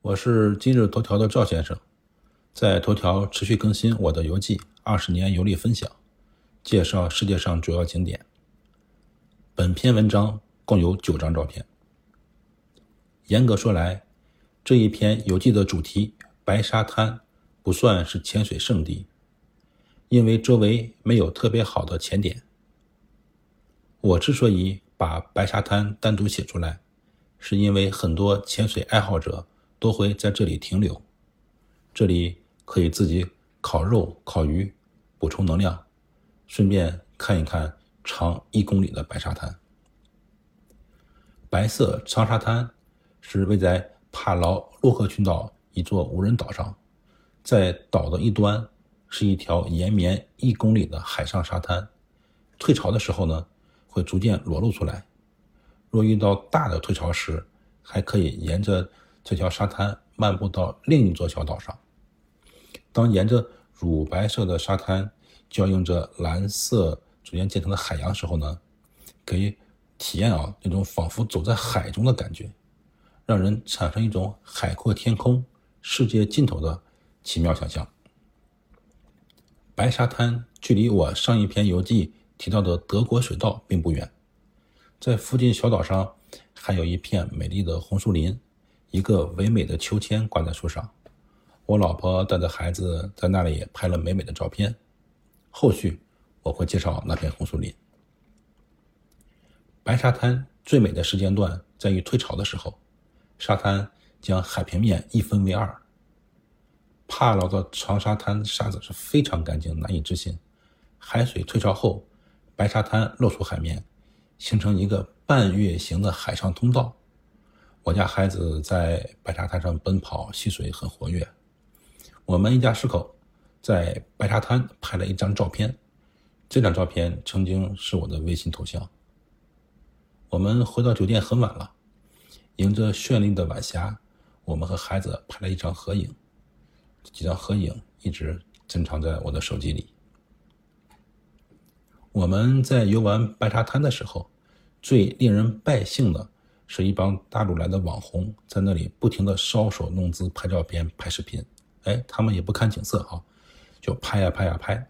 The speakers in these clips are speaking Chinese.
我是今日头条的赵先生，在头条持续更新我的游记，二十年游历分享，介绍世界上主要景点。本篇文章共有九张照片。严格说来，这一篇游记的主题白沙滩不算是潜水圣地，因为周围没有特别好的潜点。我之所以把白沙滩单独写出来，是因为很多潜水爱好者。都会在这里停留，这里可以自己烤肉、烤鱼，补充能量，顺便看一看长一公里的白沙滩。白色长沙滩是位在帕劳洛克群岛一座无人岛上，在岛的一端是一条延绵一公里的海上沙滩，退潮的时候呢，会逐渐裸露出来。若遇到大的退潮时，还可以沿着。这条沙滩漫步到另一座小岛上。当沿着乳白色的沙滩交映着蓝色逐渐渐成的海洋时候呢，可以体验啊那种仿佛走在海中的感觉，让人产生一种海阔天空、世界尽头的奇妙想象。白沙滩距离我上一篇游记提到的德国水道并不远，在附近小岛上还有一片美丽的红树林。一个唯美的秋千挂在树上，我老婆带着孩子在那里拍了美美的照片。后续我会介绍那片红树林。白沙滩最美的时间段在于退潮的时候，沙滩将海平面一分为二。帕劳的长沙滩沙子是非常干净，难以置信。海水退潮后，白沙滩露出海面，形成一个半月形的海上通道。我家孩子在白沙滩上奔跑戏水很活跃。我们一家四口在白沙滩拍了一张照片，这张照片曾经是我的微信头像。我们回到酒店很晚了，迎着绚丽的晚霞，我们和孩子拍了一张合影。几张合影一直珍藏在我的手机里。我们在游玩白沙滩的时候，最令人败兴的。是一帮大陆来的网红在那里不停的搔首弄姿、拍照片、拍视频，哎，他们也不看景色哈，就拍呀拍呀拍，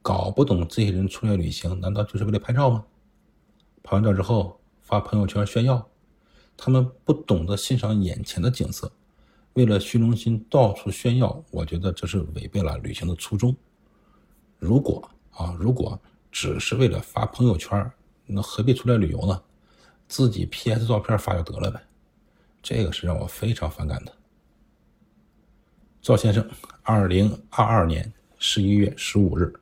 搞不懂这些人出来旅行难道就是为了拍照吗？拍完照之后发朋友圈炫耀，他们不懂得欣赏眼前的景色，为了虚荣心到处炫耀，我觉得这是违背了旅行的初衷。如果啊，如果只是为了发朋友圈，那何必出来旅游呢？自己 PS 照片发就得了呗，这个是让我非常反感的。赵先生，二零二二年十一月十五日。